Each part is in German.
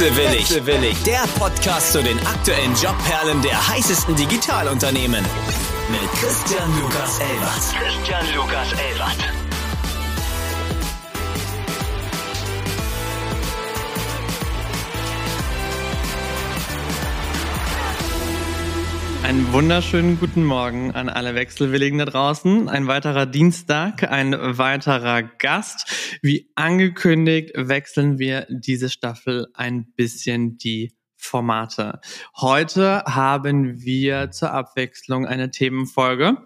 Wechselwillig. Wechselwillig. Der Podcast zu den aktuellen Jobperlen der heißesten Digitalunternehmen. Mit Christian Lukas Elbert. Christian Lukas Elbert. Einen wunderschönen guten Morgen an alle Wechselwilligen da draußen. Ein weiterer Dienstag, ein weiterer Gast. Wie angekündigt wechseln wir diese Staffel ein bisschen die Formate. Heute haben wir zur Abwechslung eine Themenfolge,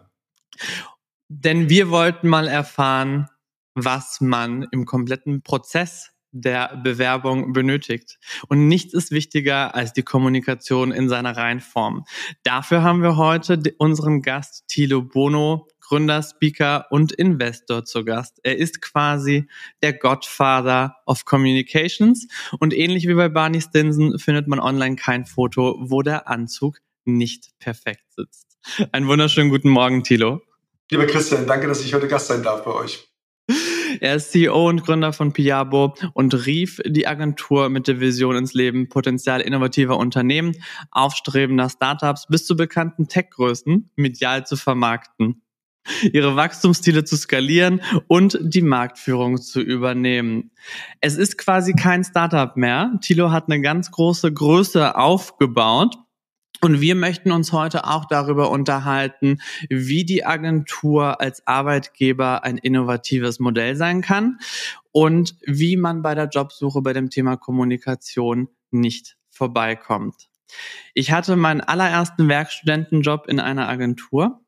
denn wir wollten mal erfahren, was man im kompletten Prozess der Bewerbung benötigt. Und nichts ist wichtiger als die Kommunikation in seiner Reinform. Dafür haben wir heute unseren Gast Thilo Bono, Gründer, Speaker und Investor zu Gast. Er ist quasi der Godfather of Communications und ähnlich wie bei Barney Stinson findet man online kein Foto, wo der Anzug nicht perfekt sitzt. Einen wunderschönen guten Morgen, Thilo. Lieber Christian, danke, dass ich heute Gast sein darf bei euch. Er ist CEO und Gründer von Piabo und rief die Agentur mit der Vision ins Leben, Potenzial innovativer Unternehmen, aufstrebender Startups bis zu bekannten Tech-Größen medial zu vermarkten ihre Wachstumsziele zu skalieren und die Marktführung zu übernehmen. Es ist quasi kein Startup mehr. Tilo hat eine ganz große Größe aufgebaut und wir möchten uns heute auch darüber unterhalten, wie die Agentur als Arbeitgeber ein innovatives Modell sein kann und wie man bei der Jobsuche bei dem Thema Kommunikation nicht vorbeikommt. Ich hatte meinen allerersten Werkstudentenjob in einer Agentur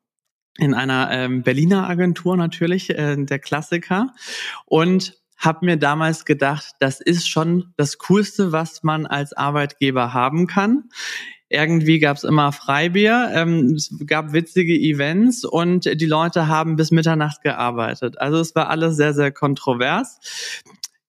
in einer ähm, Berliner Agentur natürlich, äh, der Klassiker. Und habe mir damals gedacht, das ist schon das Coolste, was man als Arbeitgeber haben kann. Irgendwie gab es immer Freibier, ähm, es gab witzige Events und die Leute haben bis Mitternacht gearbeitet. Also es war alles sehr, sehr kontrovers.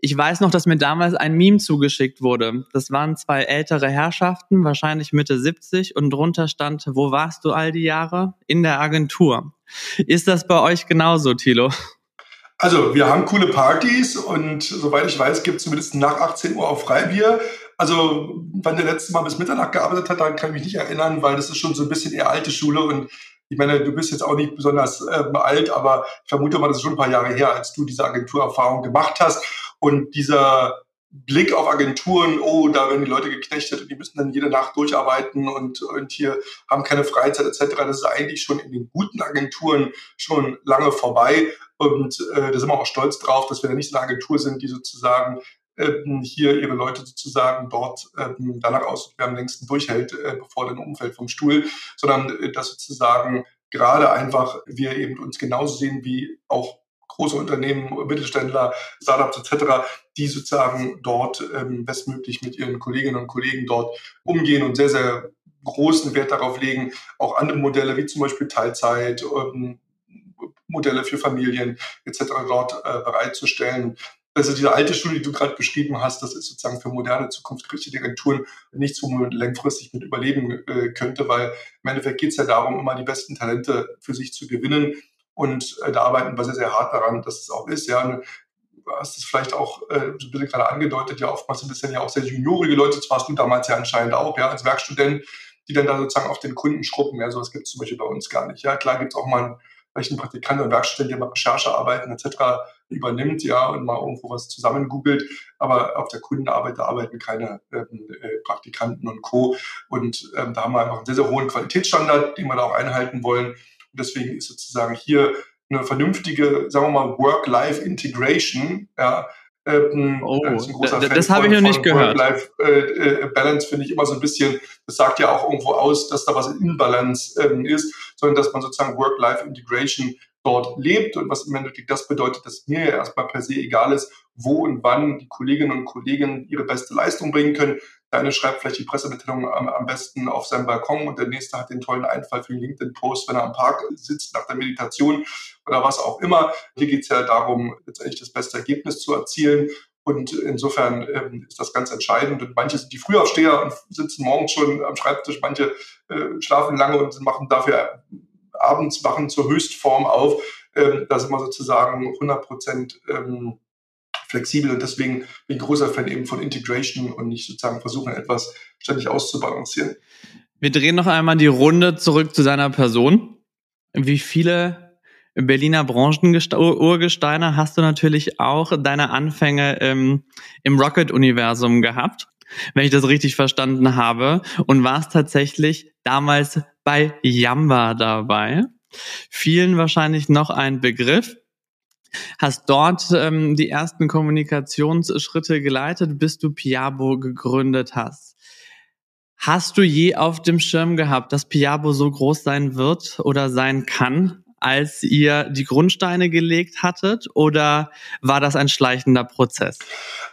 Ich weiß noch, dass mir damals ein Meme zugeschickt wurde. Das waren zwei ältere Herrschaften, wahrscheinlich Mitte 70, und drunter stand, wo warst du all die Jahre? In der Agentur. Ist das bei euch genauso, Thilo? Also, wir haben coole Partys und soweit ich weiß, gibt es zumindest nach 18 Uhr auch Freibier. Also, wann der letzte Mal bis Mitternacht gearbeitet hat, daran kann ich mich nicht erinnern, weil das ist schon so ein bisschen eher alte Schule und ich meine, du bist jetzt auch nicht besonders äh, alt, aber ich vermute mal, das ist schon ein paar Jahre her, als du diese Agenturerfahrung gemacht hast. Und dieser Blick auf Agenturen, oh, da werden die Leute geknechtet und die müssen dann jede Nacht durcharbeiten und, und hier haben keine Freizeit etc. Das ist eigentlich schon in den guten Agenturen schon lange vorbei. Und äh, da sind wir auch stolz drauf, dass wir da nicht eine Agentur sind, die sozusagen ähm, hier ihre Leute sozusagen dort ähm, danach aus, wer am längsten durchhält, äh, bevor dann umfällt vom Stuhl, sondern äh, dass sozusagen gerade einfach wir eben uns genauso sehen wie auch große Unternehmen, Mittelständler, Startups etc., die sozusagen dort ähm, bestmöglich mit ihren Kolleginnen und Kollegen dort umgehen und sehr, sehr großen Wert darauf legen, auch andere Modelle wie zum Beispiel Teilzeit, ähm, Modelle für Familien etc. dort äh, bereitzustellen. Also diese alte Schule, die du gerade beschrieben hast, das ist sozusagen für moderne, zukunftsgerichtete Agenturen nichts, wo man langfristig mit überleben äh, könnte, weil im Endeffekt geht es ja darum, immer die besten Talente für sich zu gewinnen. Und äh, da arbeiten wir sehr, sehr hart daran, dass es auch ist. Ja, du hast es vielleicht auch äh, ein bisschen gerade angedeutet, ja, oftmals sind es dann ja auch sehr juniorige Leute, das warst du damals ja anscheinend auch, ja, als Werkstudent, die dann da sozusagen auf den Kunden schrubben. Ja, sowas gibt es zum Beispiel bei uns gar nicht. Ja, klar gibt es auch mal einen vielleicht ein Praktikant oder Werkstudent, der mal Recherchearbeiten etc. übernimmt, ja, und mal irgendwo was zusammen googelt. Aber auf der Kundenarbeit, da arbeiten keine ähm, äh, Praktikanten und Co. Und ähm, da haben wir einfach einen sehr, sehr hohen Qualitätsstandard, den wir da auch einhalten wollen. Und deswegen ist sozusagen hier eine vernünftige, sagen wir mal, Work-Life-Integration, ja, ähm, oh, das, das habe ich noch nicht gehört. Work-Life-Balance äh, finde ich immer so ein bisschen, das sagt ja auch irgendwo aus, dass da was in Imbalance ähm, ist, sondern dass man sozusagen Work-Life-Integration dort lebt und was im Endeffekt das bedeutet, dass mir ja erstmal per se egal ist, wo und wann die Kolleginnen und Kollegen ihre beste Leistung bringen können. Der eine schreibt vielleicht die Pressemitteilung am, am besten auf seinem Balkon und der nächste hat den tollen Einfall für den LinkedIn-Post, wenn er am Park sitzt nach der Meditation oder was auch immer. Hier geht es ja darum, letztendlich das beste Ergebnis zu erzielen. Und insofern ähm, ist das ganz entscheidend. Und manche sind die Frühaufsteher und sitzen morgens schon am Schreibtisch, manche äh, schlafen lange und machen dafür abends wachen zur Höchstform auf. Ähm, da sind wir sozusagen 100 Prozent ähm, flexibel und deswegen bin ich großer Fan eben von Integration und nicht sozusagen versuchen, etwas ständig auszubalancieren. Wir drehen noch einmal die Runde zurück zu seiner Person. Wie viele Berliner Branchen-Urgesteine hast du natürlich auch deine Anfänge im, im Rocket-Universum gehabt, wenn ich das richtig verstanden habe, und warst tatsächlich damals bei Yamba dabei. Vielen wahrscheinlich noch ein Begriff. Hast dort ähm, die ersten Kommunikationsschritte geleitet, bis du Piabo gegründet hast. Hast du je auf dem Schirm gehabt, dass Piabo so groß sein wird oder sein kann, als ihr die Grundsteine gelegt hattet oder war das ein schleichender Prozess?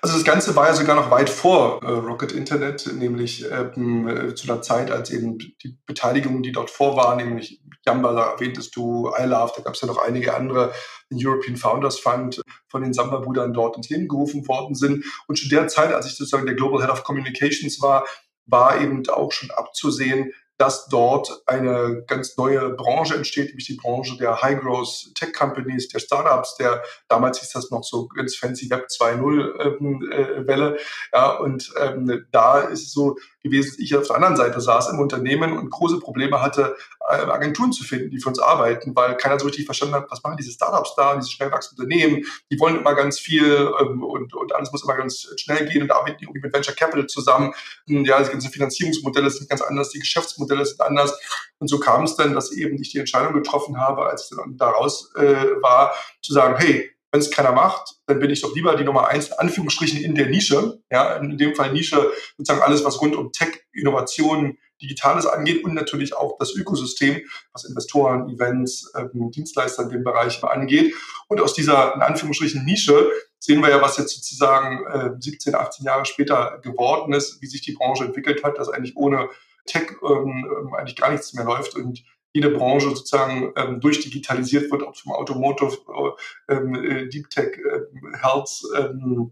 Also das Ganze war ja sogar noch weit vor äh, Rocket Internet, nämlich ähm, äh, zu der Zeit, als eben die Beteiligungen, die dort vor waren, nämlich Jamba, da erwähntest du, iLove, da gab es ja noch einige andere, den European Founders Fund von den Samba-Brüdern dort ins Leben gerufen worden sind. Und zu der Zeit, als ich sozusagen der Global Head of Communications war, war eben auch schon abzusehen, dass dort eine ganz neue Branche entsteht, nämlich die Branche der High-Growth Tech Companies, der Startups, der damals hieß das noch so ganz fancy Web 2.0 ähm, äh, Welle. Ja, und ähm, da ist es so gewesen, ich auf der anderen Seite saß im Unternehmen und große Probleme hatte, äh, Agenturen zu finden, die für uns arbeiten, weil keiner so richtig verstanden hat, was machen diese Startups da, diese schnell wachsenden Unternehmen, die wollen immer ganz viel ähm, und, und alles muss immer ganz schnell gehen und arbeiten irgendwie mit Venture Capital zusammen. Ja, die ganzen Finanzierungsmodelle sind ganz anders, die Geschäftsmodelle sind anders. Und so kam es dann, dass eben ich die Entscheidung getroffen habe, als ich dann daraus äh, war, zu sagen, hey, wenn es keiner macht, dann bin ich doch lieber die Nummer eins, in Anführungsstrichen, in der Nische. Ja, in dem Fall Nische, sozusagen alles, was rund um Tech, Innovationen, Digitales angeht und natürlich auch das Ökosystem, was Investoren, Events, ähm, Dienstleister in dem Bereich angeht. Und aus dieser, in Anführungsstrichen, Nische sehen wir ja, was jetzt sozusagen äh, 17, 18 Jahre später geworden ist, wie sich die Branche entwickelt hat, dass eigentlich ohne Tech ähm, ähm eigentlich gar nichts mehr läuft und jede Branche sozusagen ähm, durchdigitalisiert wird, ob vom Automotive, äh, ähm, äh, Deep Tech, äh, Health, ähm,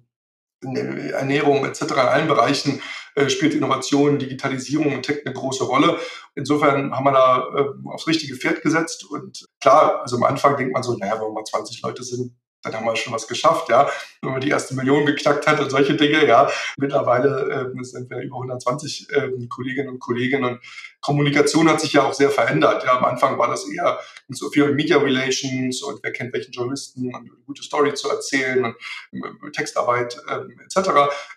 Ernährung etc. in allen Bereichen äh, spielt Innovation, Digitalisierung und Tech eine große Rolle. Insofern haben wir da äh, aufs richtige Pferd gesetzt und klar, also am Anfang denkt man so, naja, wenn wir mal 20 Leute sind, dann haben wir schon was geschafft, ja. Wenn man die erste Million geknackt hat und solche Dinge, ja. Mittlerweile äh, sind wir über 120 äh, Kolleginnen und Kollegen und Kommunikation hat sich ja auch sehr verändert. Ja, am Anfang war das eher so viel Media Relations und wer kennt welchen Journalisten und eine gute Story zu erzählen und äh, Textarbeit äh, etc.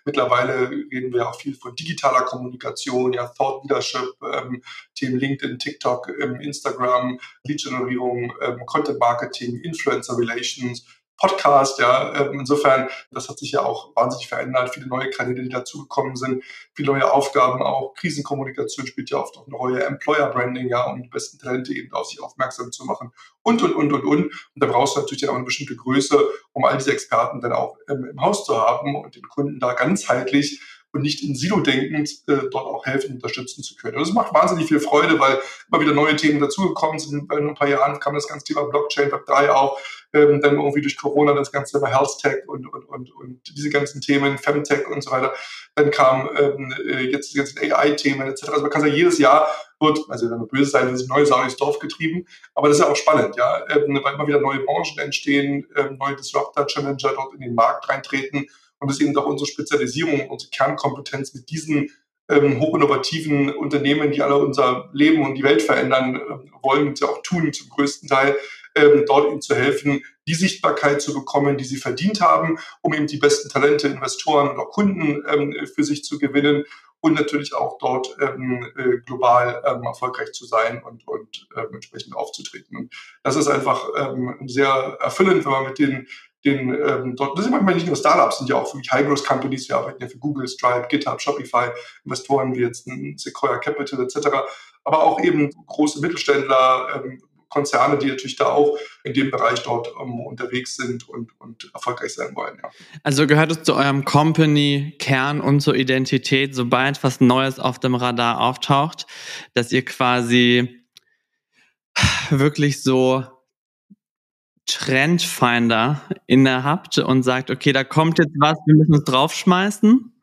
Mittlerweile reden wir auch viel von digitaler Kommunikation, ja, Thought Leadership, ähm, Themen LinkedIn, TikTok, ähm, Instagram, Lead-Generierung, ähm, Content Marketing, Influencer Relations, Podcast, ja. Ähm, insofern, das hat sich ja auch wahnsinnig verändert. Viele neue Kanäle, die dazugekommen sind, viele neue Aufgaben auch. Krisenkommunikation spielt ja oft auch eine Rolle, Employer Branding, ja, um die besten Talente eben auf sich aufmerksam zu machen und, und, und, und, und. Und da brauchst du natürlich auch eine bestimmte Größe, um all diese Experten dann auch ähm, im Haus zu haben und den Kunden da ganzheitlich und nicht in Silo denkend äh, dort auch helfen, unterstützen zu können. Und das macht wahnsinnig viel Freude, weil immer wieder neue Themen dazugekommen sind. In ein paar Jahren kam das ganze Thema Blockchain, Web 3 auch, ähm, dann irgendwie durch Corona das ganze Thema Health Tech und, und, und, und diese ganzen Themen, Femtech und so weiter. Dann kam ähm, äh, jetzt die ganzen AI-Themen etc. Also man kann sagen, jedes Jahr wird, also wenn man böse sein, wird neue Sau ins Dorf getrieben. Aber das ist ja auch spannend, ja, ähm, weil immer wieder neue Branchen entstehen, ähm, neue Disruptor, Challenger dort in den Markt reintreten und das ist eben doch unsere Spezialisierung, unsere Kernkompetenz mit diesen ähm, hochinnovativen Unternehmen, die alle unser Leben und die Welt verändern äh, wollen und sie auch tun zum größten Teil, ähm, dort ihnen zu helfen, die Sichtbarkeit zu bekommen, die sie verdient haben, um eben die besten Talente, Investoren und auch Kunden ähm, für sich zu gewinnen und natürlich auch dort ähm, äh, global ähm, erfolgreich zu sein und, und ähm, entsprechend aufzutreten. Und das ist einfach ähm, sehr erfüllend, wenn man mit den den, ähm, dort, das sind manchmal nicht nur Startups, sind ja auch wirklich High-Growth-Companies, wir arbeiten ja für Google, Stripe, GitHub, Shopify, Investoren wie jetzt Sequoia Capital etc., aber auch eben große Mittelständler, ähm, Konzerne, die natürlich da auch in dem Bereich dort um, ähm, unterwegs sind und, und erfolgreich sein wollen. Ja. Also gehört es zu eurem Company-Kern und zur Identität, sobald was Neues auf dem Radar auftaucht, dass ihr quasi wirklich so Trendfinder inne habt und sagt, okay, da kommt jetzt was, wir müssen es draufschmeißen?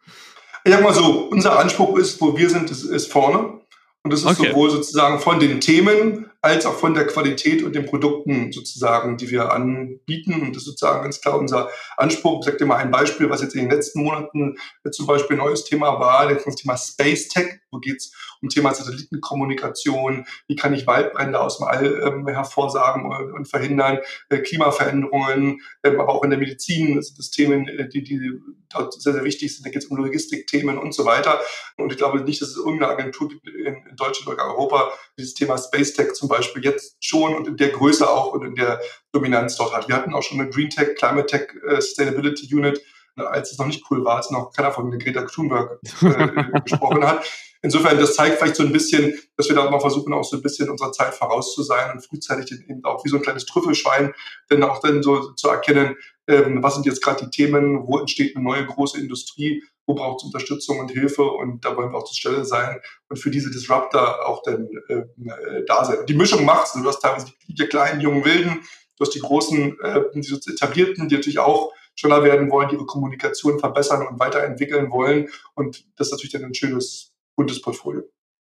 Ich sag mal so, unser Anspruch ist, wo wir sind, ist, ist vorne. Und das ist okay. sowohl sozusagen von den Themen als auch von der Qualität und den Produkten sozusagen, die wir anbieten. Und das ist sozusagen ganz klar unser Anspruch. Ich sage dir mal ein Beispiel, was jetzt in den letzten Monaten zum Beispiel ein neues Thema war, das Thema Space Tech. Wo geht es um Thema Satellitenkommunikation? Wie kann ich Waldbrände aus dem All ähm, hervorsagen und, und verhindern? Äh, Klimaveränderungen, ähm, aber auch in der Medizin sind das Themen, äh, die, die dort sehr, sehr wichtig sind. Da geht es um Logistikthemen und so weiter. Und ich glaube nicht, dass es irgendeine Agentur gibt in, in Deutschland oder Europa, dieses Thema Space Tech zum Beispiel jetzt schon und in der Größe auch und in der Dominanz dort hat. Wir hatten auch schon eine Green Tech, Climate Tech äh, Sustainability Unit, als es noch nicht cool war, als noch keiner von Greta Thunberg äh, gesprochen hat. Insofern, das zeigt vielleicht so ein bisschen, dass wir da mal versuchen, auch so ein bisschen unserer Zeit voraus zu sein und frühzeitig eben auch wie so ein kleines Trüffelschwein, dann auch dann so zu erkennen, ähm, was sind jetzt gerade die Themen, wo entsteht eine neue große Industrie, wo braucht es Unterstützung und Hilfe und da wollen wir auch zur Stelle sein und für diese Disruptor auch dann äh, äh, da sein. Die Mischung macht's. Du hast teilweise die, die kleinen, jungen Wilden, du hast die großen, äh, die etablierten, die natürlich auch schneller werden wollen, die ihre Kommunikation verbessern und weiterentwickeln wollen. Und das ist natürlich dann ein schönes, buntes Portfolio.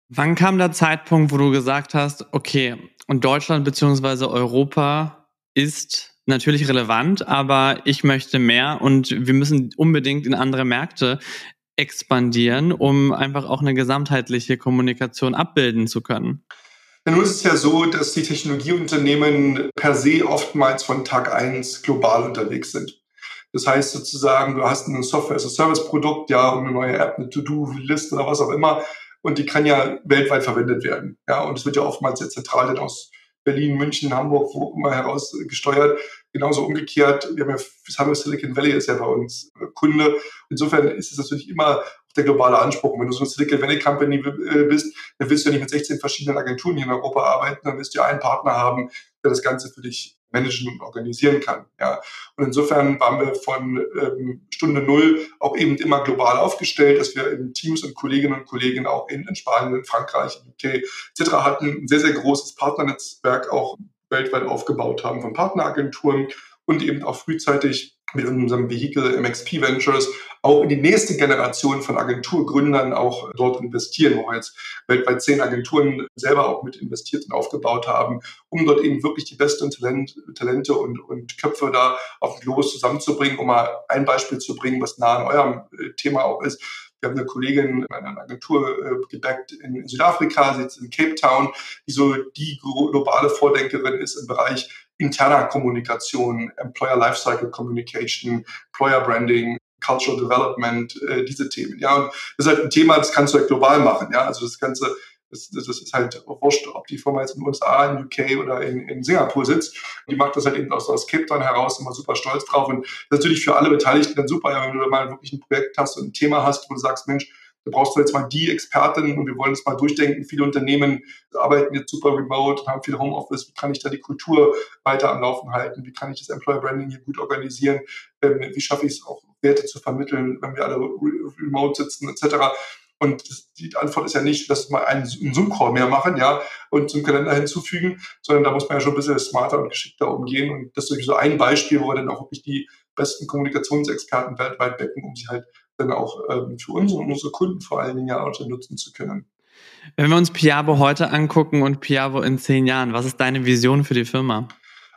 Wann kam der Zeitpunkt, wo du gesagt hast, okay, und Deutschland beziehungsweise Europa ist natürlich relevant, aber ich möchte mehr und wir müssen unbedingt in andere Märkte expandieren, um einfach auch eine gesamtheitliche Kommunikation abbilden zu können. Ja, nun ist es ja so, dass die Technologieunternehmen per se oftmals von Tag eins global unterwegs sind. Das heißt sozusagen, du hast ein Software-as-a-Service-Produkt, ja, eine neue App, eine To-Do-Liste oder was auch immer, und die kann ja weltweit verwendet werden. Ja, und es wird ja oftmals sehr zentral dann aus Berlin, München, Hamburg, wo immer heraus gesteuert. Genauso umgekehrt, wir haben ja, Cyber Silicon Valley ist ja bei uns Kunde. Insofern ist es natürlich immer der globale Anspruch. wenn du so eine Silicon Valley Company äh, bist, dann willst du ja nicht mit 16 verschiedenen Agenturen hier in Europa arbeiten, dann willst du ja einen Partner haben, der das Ganze für dich managen und organisieren kann. Ja. Und insofern waren wir von ähm, Stunde Null auch eben immer global aufgestellt, dass wir eben Teams und Kolleginnen und Kollegen auch in, in Spanien, in Frankreich, in UK etc. hatten, ein sehr, sehr großes Partnernetzwerk auch weltweit aufgebaut haben von Partneragenturen und eben auch frühzeitig mit unserem Vehikel MXP Ventures auch in die nächste Generation von Agenturgründern auch dort investieren, wo wir jetzt weltweit zehn Agenturen selber auch mit investiert und aufgebaut haben, um dort eben wirklich die besten Talent, Talente und, und Köpfe da auf den Globus zusammenzubringen, um mal ein Beispiel zu bringen, was nah an eurem äh, Thema auch ist. Wir haben eine Kollegin in einer Agentur äh, gebackt in Südafrika, sitzt in Cape Town, die so die globale Vordenkerin ist im Bereich interner Kommunikation, Employer Lifecycle Communication, Employer Branding, Cultural Development, äh, diese Themen. Ja, und das ist halt ein Thema, das kannst du halt global machen. Ja, also das Ganze, das, das ist halt wurscht, ob die Firma jetzt in den USA, in UK oder in, in Singapur sitzt. Die macht das halt eben aus, aus Cape Town heraus immer super stolz drauf. Und natürlich für alle Beteiligten dann super, ja, wenn du mal wirklich ein Projekt hast und ein Thema hast, wo du sagst, Mensch, da brauchst du jetzt mal die Expertin und wir wollen es mal durchdenken. Viele Unternehmen arbeiten jetzt super remote, haben viel Homeoffice. Wie kann ich da die Kultur weiter am Laufen halten? Wie kann ich das Employer Branding hier gut organisieren? Ähm, wie schaffe ich es auch, Werte zu vermitteln, wenn wir alle remote sitzen, etc. Und die Antwort ist ja nicht, dass wir einen, Zoom-Call mehr machen, ja, und zum Kalender hinzufügen, sondern da muss man ja schon ein bisschen smarter und geschickter umgehen. Und das ist so ein Beispiel, wo wir dann auch wirklich die besten Kommunikationsexperten weltweit becken, um sie halt dann auch ähm, für uns und unsere Kunden vor allen Dingen ja auch nutzen zu können. Wenn wir uns Piavo heute angucken und Piavo in zehn Jahren, was ist deine Vision für die Firma?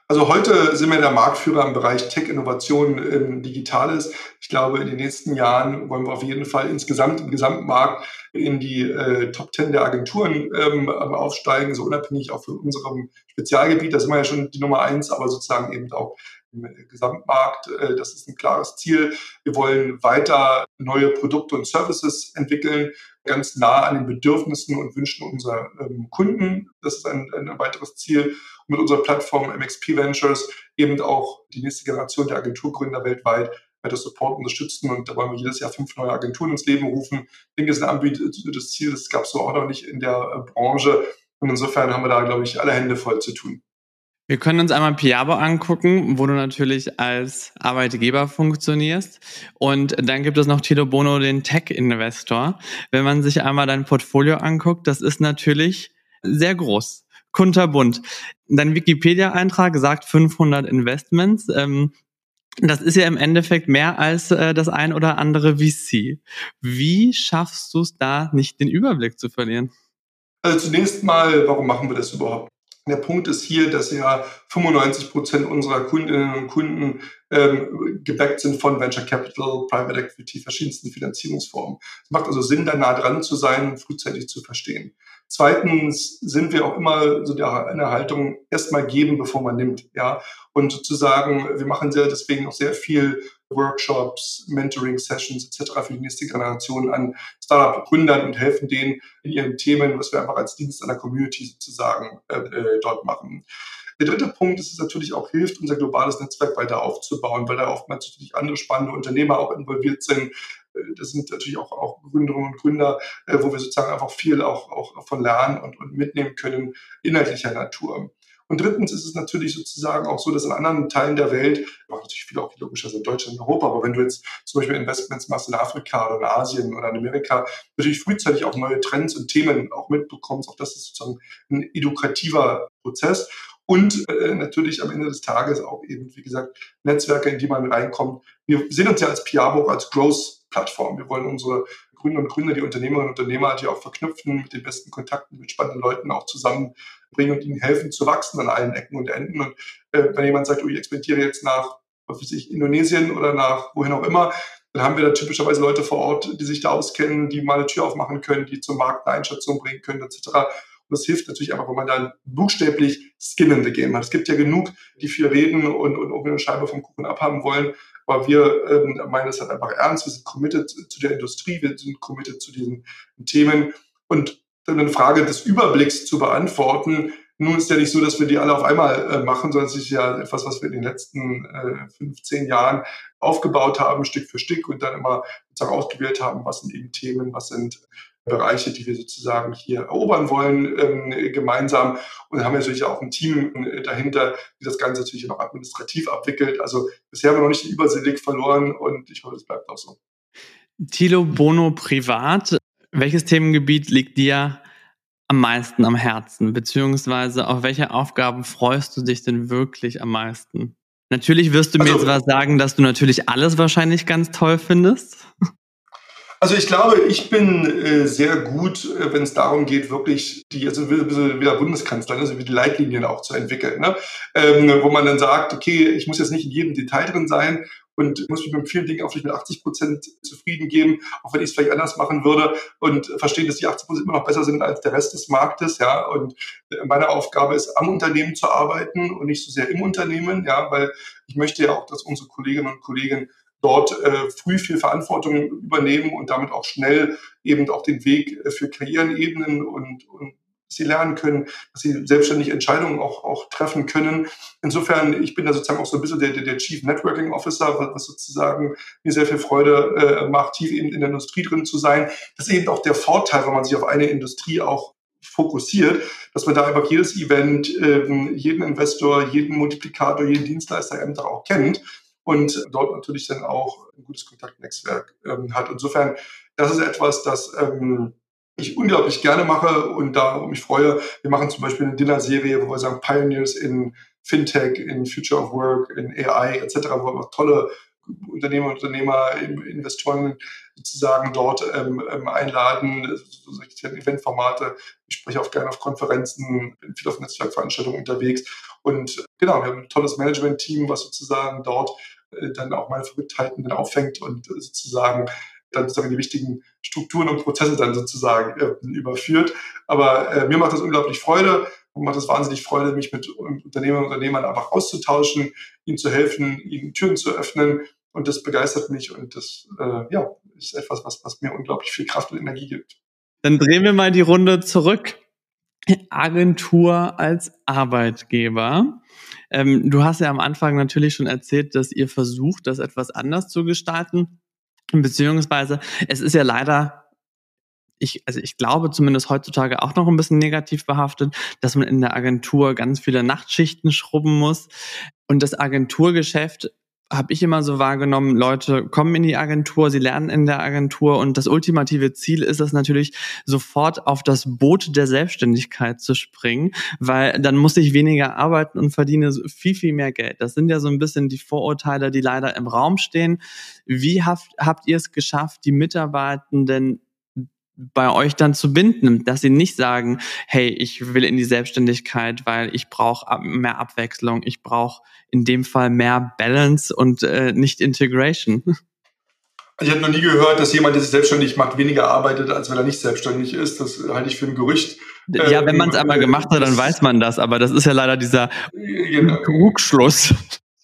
Also heute sind wir der Marktführer im Bereich Tech-Innovation im Digitales. Ich glaube, in den nächsten Jahren wollen wir auf jeden Fall insgesamt im Gesamtmarkt in die äh, Top 10 der Agenturen ähm, aufsteigen, so unabhängig auch von unserem Spezialgebiet. Da sind wir ja schon die Nummer eins, aber sozusagen eben auch im Gesamtmarkt. Äh, das ist ein klares Ziel. Wir wollen weiter neue Produkte und Services entwickeln, ganz nah an den Bedürfnissen und Wünschen unserer ähm, Kunden. Das ist ein, ein weiteres Ziel. Und mit unserer Plattform MXP Ventures eben auch die nächste Generation der Agenturgründer weltweit weiter Support unterstützen. Und da wollen wir jedes Jahr fünf neue Agenturen ins Leben rufen. Ich denke, das ist ein ambitionierte Ziel. Das gab es so auch noch nicht in der äh, Branche. Und insofern haben wir da, glaube ich, alle Hände voll zu tun. Wir können uns einmal Piabo angucken, wo du natürlich als Arbeitgeber funktionierst. Und dann gibt es noch Tilo Bono, den Tech-Investor. Wenn man sich einmal dein Portfolio anguckt, das ist natürlich sehr groß, kunterbunt. Dein Wikipedia-Eintrag sagt 500 Investments. Ähm, das ist ja im Endeffekt mehr als äh, das ein oder andere VC. Wie schaffst du es da, nicht den Überblick zu verlieren? Also zunächst mal, warum machen wir das überhaupt? Der Punkt ist hier, dass ja 95 Prozent unserer Kundinnen und Kunden ähm, gebackt sind von Venture Capital, Private Equity, verschiedensten Finanzierungsformen. Es macht also Sinn, da nah dran zu sein und frühzeitig zu verstehen. Zweitens sind wir auch immer so der, in der Haltung, erstmal geben, bevor man nimmt, ja. Und sozusagen, wir machen sehr, deswegen auch sehr viel Workshops, Mentoring-Sessions etc. für die nächste Generation an Startup-Gründern und helfen denen in ihren Themen, was wir einfach als Dienst an der Community sozusagen äh, äh dort machen. Der dritte Punkt ist, es natürlich auch hilft, unser globales Netzwerk weiter aufzubauen, weil da oftmals natürlich andere spannende Unternehmer auch involviert sind. Äh, das sind natürlich auch, auch Gründerinnen und Gründer, äh, wo wir sozusagen einfach viel auch, auch von lernen und, und mitnehmen können, inhaltlicher Natur. Und drittens ist es natürlich sozusagen auch so, dass in anderen Teilen der Welt, macht natürlich viel auch logischer in Deutschland und Europa, aber wenn du jetzt zum Beispiel Investments machst in Afrika oder in Asien oder in Amerika, natürlich frühzeitig auch neue Trends und Themen auch mitbekommst. Auch das ist sozusagen ein edukativer Prozess. Und äh, natürlich am Ende des Tages auch eben, wie gesagt, Netzwerke, in die man reinkommt. Wir sehen uns ja als Piabo als Growth-Plattform. Wir wollen unsere Gründer und Gründer, die Unternehmerinnen und Unternehmer, die auch verknüpfen mit den besten Kontakten, mit spannenden Leuten auch zusammenbringen und ihnen helfen zu wachsen an allen Ecken und Enden. Und äh, wenn jemand sagt, oh, ich experimentiere jetzt nach, was weiß ich, Indonesien oder nach wohin auch immer, dann haben wir da typischerweise Leute vor Ort, die sich da auskennen, die mal eine Tür aufmachen können, die zum Markt eine Einschätzung bringen können, etc. Und das hilft natürlich einfach, wenn man dann buchstäblich Skin in the Game hat. Es gibt ja genug, die viel reden und, und irgendwie eine Scheibe vom Kuchen abhaben wollen. Aber wir ähm, meinen das halt einfach ernst. Wir sind committed zu der Industrie, wir sind committed zu diesen Themen. Und dann eine Frage des Überblicks zu beantworten, nun ist ja nicht so, dass wir die alle auf einmal äh, machen, sondern es ist ja etwas, was wir in den letzten äh, 15 Jahren aufgebaut haben, Stück für Stück und dann immer sozusagen ausgewählt haben, was sind eben Themen, was sind Bereiche, die wir sozusagen hier erobern wollen, ähm, gemeinsam. Und haben wir natürlich auch ein Team äh, dahinter, die das Ganze natürlich noch administrativ abwickelt. Also bisher haben wir noch nicht den Überblick verloren und ich hoffe, es bleibt auch so. Tilo Bono privat, welches Themengebiet liegt dir am meisten am Herzen? Beziehungsweise auf welche Aufgaben freust du dich denn wirklich am meisten? Natürlich wirst du mir also, jetzt was sagen, dass du natürlich alles wahrscheinlich ganz toll findest. Also ich glaube, ich bin äh, sehr gut, äh, wenn es darum geht, wirklich die, also wieder Bundeskanzler, also wie die Leitlinien auch zu entwickeln, ne? ähm, wo man dann sagt, okay, ich muss jetzt nicht in jedem Detail drin sein und muss mich mit vielen Dingen auch vielleicht mit 80 Prozent zufrieden geben, auch wenn ich es vielleicht anders machen würde und verstehen, dass die 80 Prozent immer noch besser sind als der Rest des Marktes, ja. Und äh, meine Aufgabe ist, am Unternehmen zu arbeiten und nicht so sehr im Unternehmen, ja, weil ich möchte ja auch, dass unsere Kolleginnen und Kollegen dort äh, früh viel Verantwortung übernehmen und damit auch schnell eben auch den Weg äh, für Karrierenebenen und, und sie lernen können, dass sie selbstständig Entscheidungen auch, auch treffen können. Insofern, ich bin da sozusagen auch so ein bisschen der, der, Chief Networking Officer, was sozusagen mir sehr viel Freude äh, macht, tief eben in der Industrie drin zu sein. Das ist eben auch der Vorteil, wenn man sich auf eine Industrie auch fokussiert, dass man da einfach jedes Event, ähm, jeden Investor, jeden Multiplikator, jeden Dienstleister eben auch kennt und dort natürlich dann auch ein gutes Kontaktnetzwerk ähm, hat. Insofern, das ist etwas, das ähm, ich unglaublich gerne mache und da mich freue. Wir machen zum Beispiel eine Dinner-Serie, wo wir sagen Pioneers in Fintech, in Future of Work, in AI etc., wo wir tolle Unternehmer, Unternehmer, Investoren sozusagen dort ähm, ähm einladen, Eventformate. Ich spreche auch gerne auf Konferenzen, bin viel auf Netzwerkveranstaltungen unterwegs. Und genau, wir haben ein tolles Management-Team, was sozusagen dort dann auch meine Verrücktheiten dann auffängt und äh, sozusagen dann sozusagen die wichtigen Strukturen und Prozesse dann sozusagen äh, überführt. Aber äh, mir macht das unglaublich Freude und macht es wahnsinnig Freude, mich mit Unternehmern und Unternehmern einfach auszutauschen, ihnen zu helfen, ihnen Türen zu öffnen. Und das begeistert mich und das äh, ja, ist etwas, was, was mir unglaublich viel Kraft und Energie gibt. Dann drehen wir mal die Runde zurück. Agentur als Arbeitgeber. Ähm, du hast ja am Anfang natürlich schon erzählt, dass ihr versucht, das etwas anders zu gestalten. Beziehungsweise, es ist ja leider ich, also ich glaube zumindest heutzutage auch noch ein bisschen negativ behaftet, dass man in der Agentur ganz viele Nachtschichten schrubben muss. Und das Agenturgeschäft habe ich immer so wahrgenommen, Leute kommen in die Agentur, sie lernen in der Agentur und das ultimative Ziel ist es natürlich, sofort auf das Boot der Selbstständigkeit zu springen, weil dann muss ich weniger arbeiten und verdiene viel, viel mehr Geld. Das sind ja so ein bisschen die Vorurteile, die leider im Raum stehen. Wie habt, habt ihr es geschafft, die Mitarbeitenden bei euch dann zu binden, dass sie nicht sagen, hey, ich will in die Selbstständigkeit, weil ich brauche mehr Abwechslung, ich brauche in dem Fall mehr Balance und äh, nicht Integration. Ich habe noch nie gehört, dass jemand, der sich selbstständig macht, weniger arbeitet, als wenn er nicht selbstständig ist. Das halte ich für ein Gerücht. Ja, wenn man es einmal gemacht hat, dann weiß man das. Aber das ist ja leider dieser genau.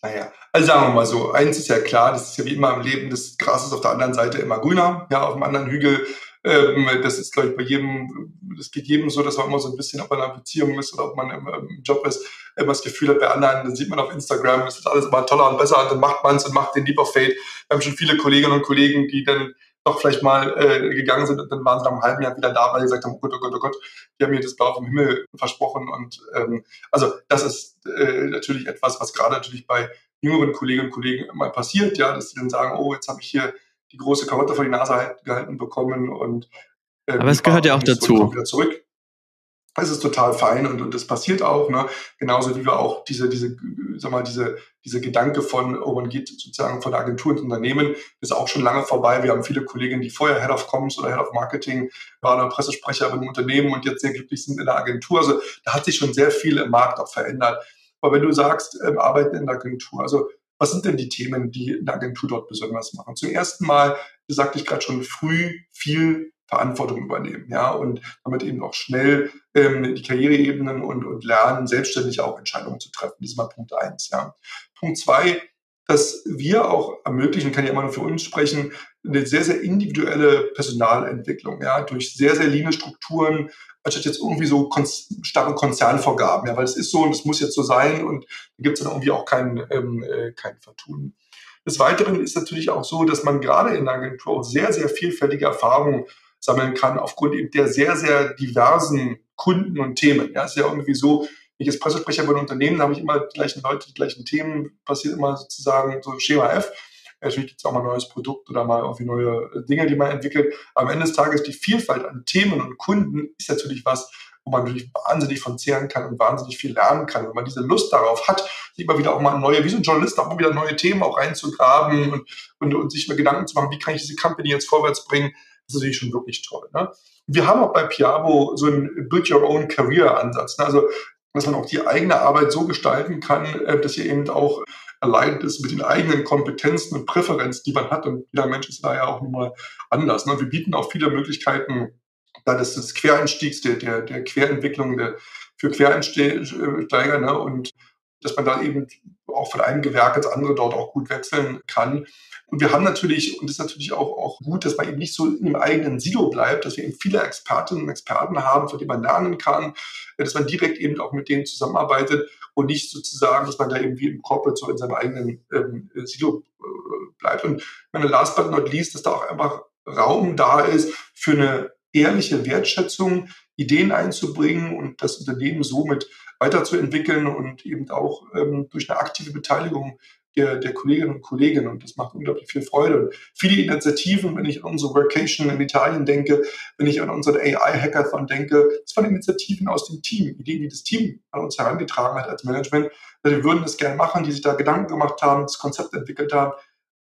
Naja, also sagen wir mal so, eins ist ja klar, das ist ja wie immer im Leben, das Gras ist auf der anderen Seite immer grüner, ja, auf dem anderen Hügel. Ähm, das ist, glaube ich, bei jedem, das geht jedem so, dass man immer so ein bisschen, ob man in einer Beziehung ist oder ob man im, im Job ist, immer das Gefühl hat, bei anderen, dann sieht man auf Instagram, es ist alles immer toller und besser und dann macht man es und macht den Leap of Fate. Wir haben schon viele Kolleginnen und Kollegen, die dann doch vielleicht mal äh, gegangen sind und dann waren sie nach einem halben Jahr wieder da, weil sie gesagt haben, oh Gott, oh Gott, oh Gott, die haben mir das Blau vom Himmel versprochen. Und ähm, also das ist äh, natürlich etwas, was gerade natürlich bei jüngeren Kolleginnen und Kollegen mal passiert, ja, dass sie dann sagen, oh, jetzt habe ich hier die große Karotte vor die Nase gehalten bekommen und ähm, Aber es gehört ja auch dazu. Wieder zurück. Es ist total fein und, und das passiert auch, ne? Genauso wie wir auch diese, diese, sag mal, diese, diese Gedanke von, oh, man geht sozusagen von der Agentur ins Unternehmen, ist auch schon lange vorbei. Wir haben viele Kolleginnen, die vorher Head of Comms oder Head of Marketing waren oder Pressesprecher im Unternehmen und jetzt sehr glücklich sind in der Agentur. Also da hat sich schon sehr viel im Markt auch verändert. Aber wenn du sagst, ähm, arbeiten in der Agentur, also was sind denn die Themen, die in der Agentur dort besonders machen? Zum ersten Mal, wie sagte ich gerade schon, früh viel Verantwortung übernehmen, ja, und damit eben auch schnell ähm, die Karriereebenen und, und lernen, selbstständig auch Entscheidungen zu treffen. Das ist mal Punkt eins, ja. Punkt zwei, dass wir auch ermöglichen, kann ja immer nur für uns sprechen, eine sehr, sehr individuelle Personalentwicklung, ja, durch sehr, sehr leane Strukturen, anstatt jetzt irgendwie so kon starre Konzernvorgaben, ja, weil es ist so und es muss jetzt so sein und da gibt es dann irgendwie auch kein, ähm, äh, kein Vertun. Des Weiteren ist natürlich auch so, dass man gerade in der Agentur sehr, sehr vielfältige Erfahrungen sammeln kann, aufgrund eben der sehr, sehr diversen Kunden und Themen. Ja, es ist ja irgendwie so, wenn ich jetzt Pressesprecher bei einem Unternehmen, habe ich immer die gleichen Leute, die gleichen Themen, passiert immer sozusagen so Schema F. Natürlich gibt es auch mal ein neues Produkt oder mal irgendwie neue Dinge, die man entwickelt. Aber am Ende des Tages die Vielfalt an Themen und Kunden ist natürlich was, wo man natürlich wahnsinnig von zehren kann und wahnsinnig viel lernen kann. Wenn man diese Lust darauf hat, sich immer wieder auch mal neue, wie so ein Journalist, auch mal wieder neue Themen auch reinzugraben und, und, und sich mal Gedanken zu machen, wie kann ich diese Company jetzt vorwärts bringen, das ist natürlich schon wirklich toll. Ne? Wir haben auch bei Piabo so einen Build-Your-Own-Career-Ansatz. Ne? Also, dass man auch die eigene Arbeit so gestalten kann, äh, dass ihr eben auch allein ist mit den eigenen Kompetenzen und Präferenzen, die man hat. Und jeder Mensch ist da ja auch nochmal anders. Ne? Wir bieten auch viele Möglichkeiten, da das des Quereinstiegs, der, der, der Querentwicklung der, für Quereinsteiger ne? und dass man da eben auch von einem Gewerk ins andere dort auch gut wechseln kann. Und wir haben natürlich, und das ist natürlich auch, auch gut, dass man eben nicht so in dem eigenen Silo bleibt, dass wir eben viele Expertinnen und Experten haben, von denen man lernen kann, dass man direkt eben auch mit denen zusammenarbeitet und nicht sozusagen, dass man da eben wie im Corporate so in seinem eigenen ähm, Silo äh, bleibt. Und meine last but not least, dass da auch einfach Raum da ist für eine ehrliche Wertschätzung, Ideen einzubringen und das Unternehmen somit weiterzuentwickeln und eben auch ähm, durch eine aktive Beteiligung der, der Kolleginnen und Kollegen. Und das macht unglaublich viel Freude. Und viele Initiativen, wenn ich an unsere Workation in Italien denke, wenn ich an unseren AI-Hackathon denke, das waren Initiativen aus dem Team, Ideen, die das Team an uns herangetragen hat als Management. Also wir würden das gerne machen, die sich da Gedanken gemacht haben, das Konzept entwickelt haben,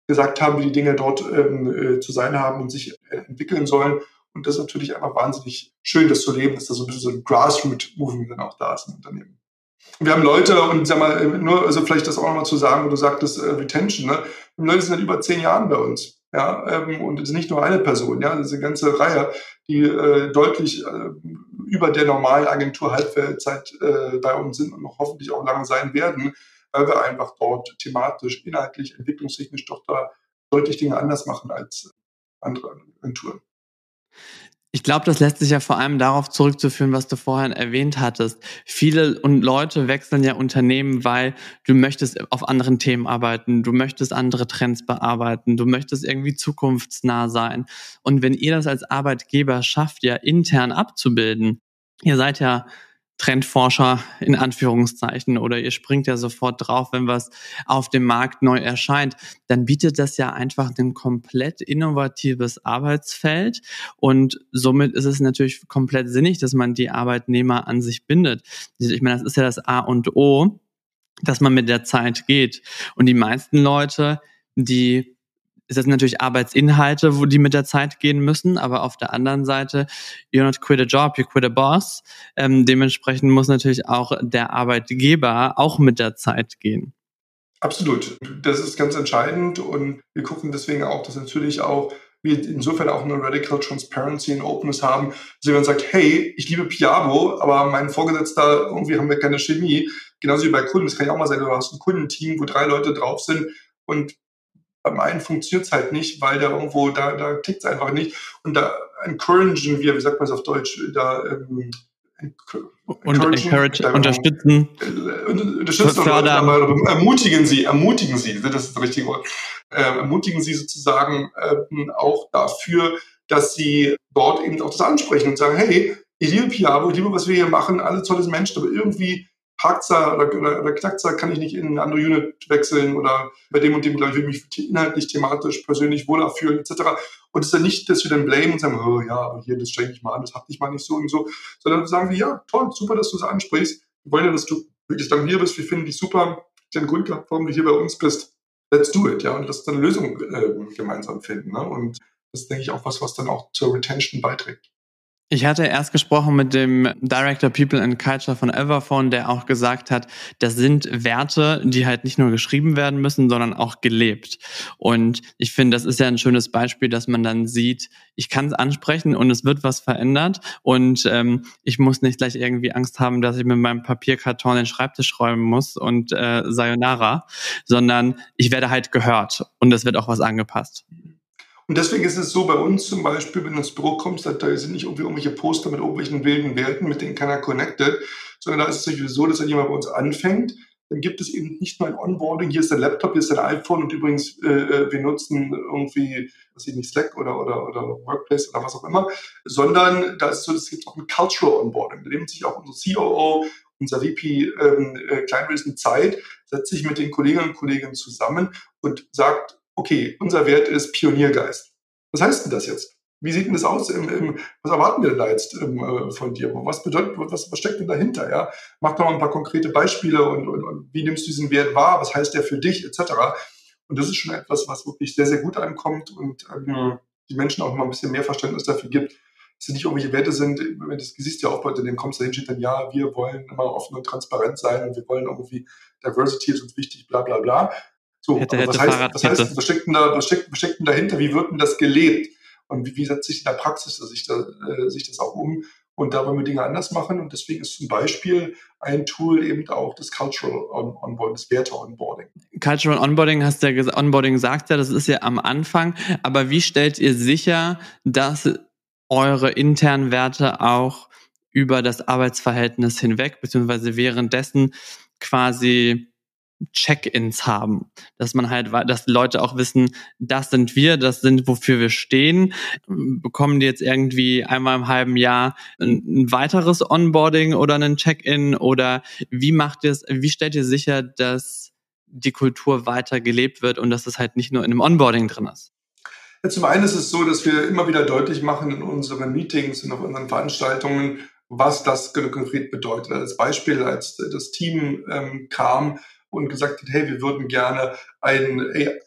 gesagt haben, wie die Dinge dort ähm, äh, zu sein haben und sich entwickeln sollen. Und das ist natürlich einfach wahnsinnig schön, das zu leben, dass da so ein bisschen so ein Grassroot-Movement dann auch da ist im Unternehmen. Wir haben Leute, und sag mal, nur, also vielleicht das auch nochmal zu sagen, wo du sagtest, äh, Retention, ne? Die Leute sind seit über zehn Jahren bei uns. Ja, ähm, und es ist nicht nur eine Person, ja, das ist eine ganze Reihe, die äh, deutlich äh, über der normalen Agentur Halbwertzeit äh, bei uns sind und noch hoffentlich auch lange sein werden, weil wir einfach dort thematisch, inhaltlich, entwicklungstechnisch doch da deutlich Dinge anders machen als andere Agenturen. Ich glaube, das lässt sich ja vor allem darauf zurückzuführen, was du vorhin erwähnt hattest. Viele und Leute wechseln ja Unternehmen, weil du möchtest auf anderen Themen arbeiten, du möchtest andere Trends bearbeiten, du möchtest irgendwie zukunftsnah sein. Und wenn ihr das als Arbeitgeber schafft, ja intern abzubilden, ihr seid ja Trendforscher in Anführungszeichen oder ihr springt ja sofort drauf, wenn was auf dem Markt neu erscheint, dann bietet das ja einfach ein komplett innovatives Arbeitsfeld und somit ist es natürlich komplett sinnig, dass man die Arbeitnehmer an sich bindet. Ich meine, das ist ja das A und O, dass man mit der Zeit geht und die meisten Leute, die ist das natürlich Arbeitsinhalte, wo die mit der Zeit gehen müssen, aber auf der anderen Seite, you're not quit a job, you quit a boss. Ähm, dementsprechend muss natürlich auch der Arbeitgeber auch mit der Zeit gehen. Absolut. Das ist ganz entscheidend und wir gucken deswegen auch, dass natürlich auch wir insofern auch eine Radical Transparency und Openness haben, dass jemand sagt, hey, ich liebe Piabo, aber mein Vorgesetzter, irgendwie haben wir keine Chemie. Genauso wie bei Kunden. Das kann ja auch mal sein, du hast ein Kundenteam, wo drei Leute drauf sind und beim einen funktioniert es halt nicht, weil da irgendwo, da, da tickt es einfach nicht. Und da encouragen wir, wie sagt man es auf Deutsch, da ähm, und encourage, unterstützen, äh, unterstützen fördern. Oder ermutigen sie, ermutigen sie, das ist das richtige Wort, äh, ermutigen sie sozusagen äh, auch dafür, dass sie dort eben auch das ansprechen und sagen, hey, ich liebe Piabo, ich liebe, was wir hier machen, alle tolles Menschen, aber irgendwie hakt oder, oder, oder knackt kann ich nicht in eine andere Unit wechseln oder bei dem und dem, glaube ich, will ich mich inhaltlich, thematisch, persönlich wohler fühlen, etc. Und es ist ja nicht, dass wir dann blame und sagen, oh ja, aber hier, das streng ich mal an, das hat dich mal nicht so und so, sondern sagen wir, ja, toll, super, dass du es ansprichst. Wir wollen ja, dass du wirklich dann hier bist, wir finden dich super, den Grund gehabt, warum du hier bei uns bist. Let's do it, ja, und lass dann eine Lösung äh, gemeinsam finden. Ne? Und das ist, denke ich, auch was, was dann auch zur Retention beiträgt. Ich hatte erst gesprochen mit dem Director People and Culture von Everphone, der auch gesagt hat, das sind Werte, die halt nicht nur geschrieben werden müssen, sondern auch gelebt. Und ich finde, das ist ja ein schönes Beispiel, dass man dann sieht, ich kann es ansprechen und es wird was verändert und ähm, ich muss nicht gleich irgendwie Angst haben, dass ich mit meinem Papierkarton den Schreibtisch räumen muss und äh, Sayonara, sondern ich werde halt gehört und es wird auch was angepasst. Und deswegen ist es so bei uns zum Beispiel, wenn du ins Büro kommst, da sind nicht irgendwie irgendwelche Poster mit irgendwelchen wilden Werten, mit denen keiner connected, sondern da ist es natürlich so, dass wenn jemand bei uns anfängt, dann gibt es eben nicht nur ein Onboarding, hier ist der Laptop, hier ist dein iPhone und übrigens, äh, äh, wir nutzen irgendwie, was ich nicht, Slack oder, oder, oder Workplace oder was auch immer, sondern da ist so, es gibt auch ein Cultural Onboarding. Da nimmt sich auch unser COO, unser VP ähm, äh, Kleinwesen Zeit, setzt sich mit den Kolleginnen und Kollegen zusammen und sagt, okay, unser Wert ist Pioniergeist. Was heißt denn das jetzt? Wie sieht denn das aus? Im, im, was erwarten wir denn da jetzt ähm, äh, von dir? Was bedeutet, was, was steckt denn dahinter? Ja? Mach doch mal ein paar konkrete Beispiele und, und, und wie nimmst du diesen Wert wahr? Was heißt der für dich? Etc. Und das ist schon etwas, was wirklich sehr, sehr gut ankommt und ähm, die Menschen auch mal ein bisschen mehr Verständnis dafür gibt, dass es nicht irgendwelche Werte sind, wenn das Gesicht ja aufbaut, in dem kommst du hin, steht dann, ja, wir wollen immer offen und transparent sein und wir wollen irgendwie Diversity ist uns wichtig, bla bla bla. So, hätte, hätte, was, heißt, was, heißt, steckt denn da, steckt denn dahinter? Wie wird denn das gelebt? Und wie, wie setzt sich in der Praxis sich, da, äh, sich das auch um? Und da wollen wir Dinge anders machen. Und deswegen ist zum Beispiel ein Tool eben auch das Cultural On Onboarding, das Werte-Onboarding. Cultural Onboarding hast du ja Onboarding sagt ja, das ist ja am Anfang. Aber wie stellt ihr sicher, dass eure internen Werte auch über das Arbeitsverhältnis hinweg, beziehungsweise währenddessen quasi Check-ins haben, dass man halt, dass Leute auch wissen, das sind wir, das sind wofür wir stehen. Bekommen die jetzt irgendwie einmal im halben Jahr ein, weiteres Onboarding oder einen Check-in oder wie macht ihr es, wie stellt ihr sicher, dass die Kultur weiter gelebt wird und dass es halt nicht nur in einem Onboarding drin ist? Ja, zum einen ist es so, dass wir immer wieder deutlich machen in unseren Meetings und auf unseren Veranstaltungen, was das konkret bedeutet. Als Beispiel, als das Team ähm, kam, und gesagt hat, hey, wir würden gerne einen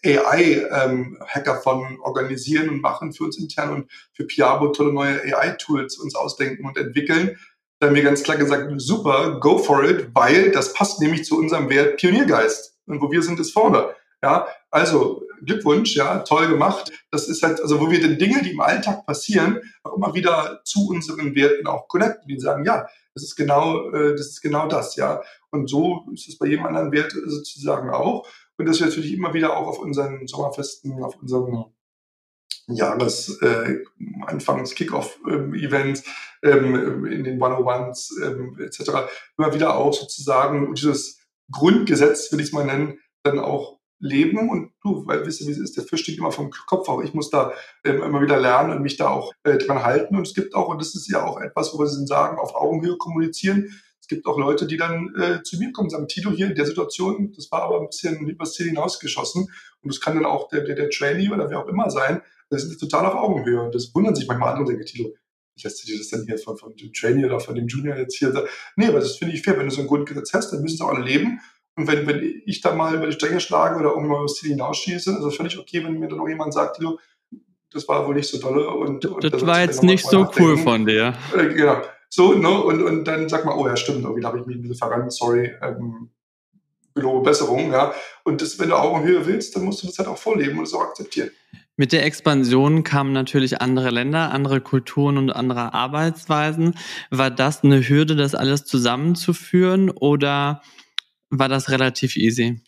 AI-Hackathon ähm, organisieren und machen für uns intern und für Piabo tolle neue AI-Tools uns ausdenken und entwickeln. Da haben wir ganz klar gesagt, super, go for it, weil das passt nämlich zu unserem Wert Pioniergeist. Und wo wir sind, ist vorne. Ja, also Glückwunsch, ja, toll gemacht. Das ist halt, also wo wir den Dinge, die im Alltag passieren, auch immer wieder zu unseren Werten auch connecten, die sagen, ja, das ist genau, äh, das ist genau das, ja. Und so ist es bei jedem anderen Wert sozusagen auch. Und dass wir natürlich immer wieder auch auf unseren Sommerfesten, auf unseren Jahres äh, Anfangs Kickoff-Events, ähm, in den 101s ähm, etc. immer wieder auch sozusagen dieses Grundgesetz, will ich es mal nennen, dann auch leben und du, weil wisst ihr, wie es ist, der Fisch steht immer vom Kopf, aber ich muss da ähm, immer wieder lernen und mich da auch äh, dran halten und es gibt auch, und das ist ja auch etwas, wo wir sagen, auf Augenhöhe kommunizieren, es gibt auch Leute, die dann äh, zu mir kommen und sagen, Tito, hier in der Situation, das war aber ein bisschen übers Ziel hinausgeschossen. Und das kann dann auch der, der, der Trainee oder wer auch immer sein. Das ist total auf Augenhöhe. Und das wundern sich manchmal andere und denken, Tito, ich lässt dir das dann hier von, von dem Trainee oder von dem Junior jetzt hier. Nee, aber das finde ich fair. Wenn du so ein Grundgesetz hast, dann müssen es auch alle leben. Und wenn, wenn ich da mal über die Stränge schlage oder irgendwann das Ziel hinausschieße, ist es völlig okay, wenn mir dann auch jemand sagt, du, das war wohl nicht so dolle. Und, und das war jetzt nicht so nachdenken. cool von dir. Äh, genau. So, ne? Und, und dann sag mal, oh ja, stimmt, irgendwie habe ich mich ein bisschen verrannt, sorry, ähm, gelobe Besserung, ja. Und das, wenn du Augenhöhe willst, dann musst du das halt auch vorleben und es auch akzeptieren. Mit der Expansion kamen natürlich andere Länder, andere Kulturen und andere Arbeitsweisen. War das eine Hürde, das alles zusammenzuführen oder war das relativ easy?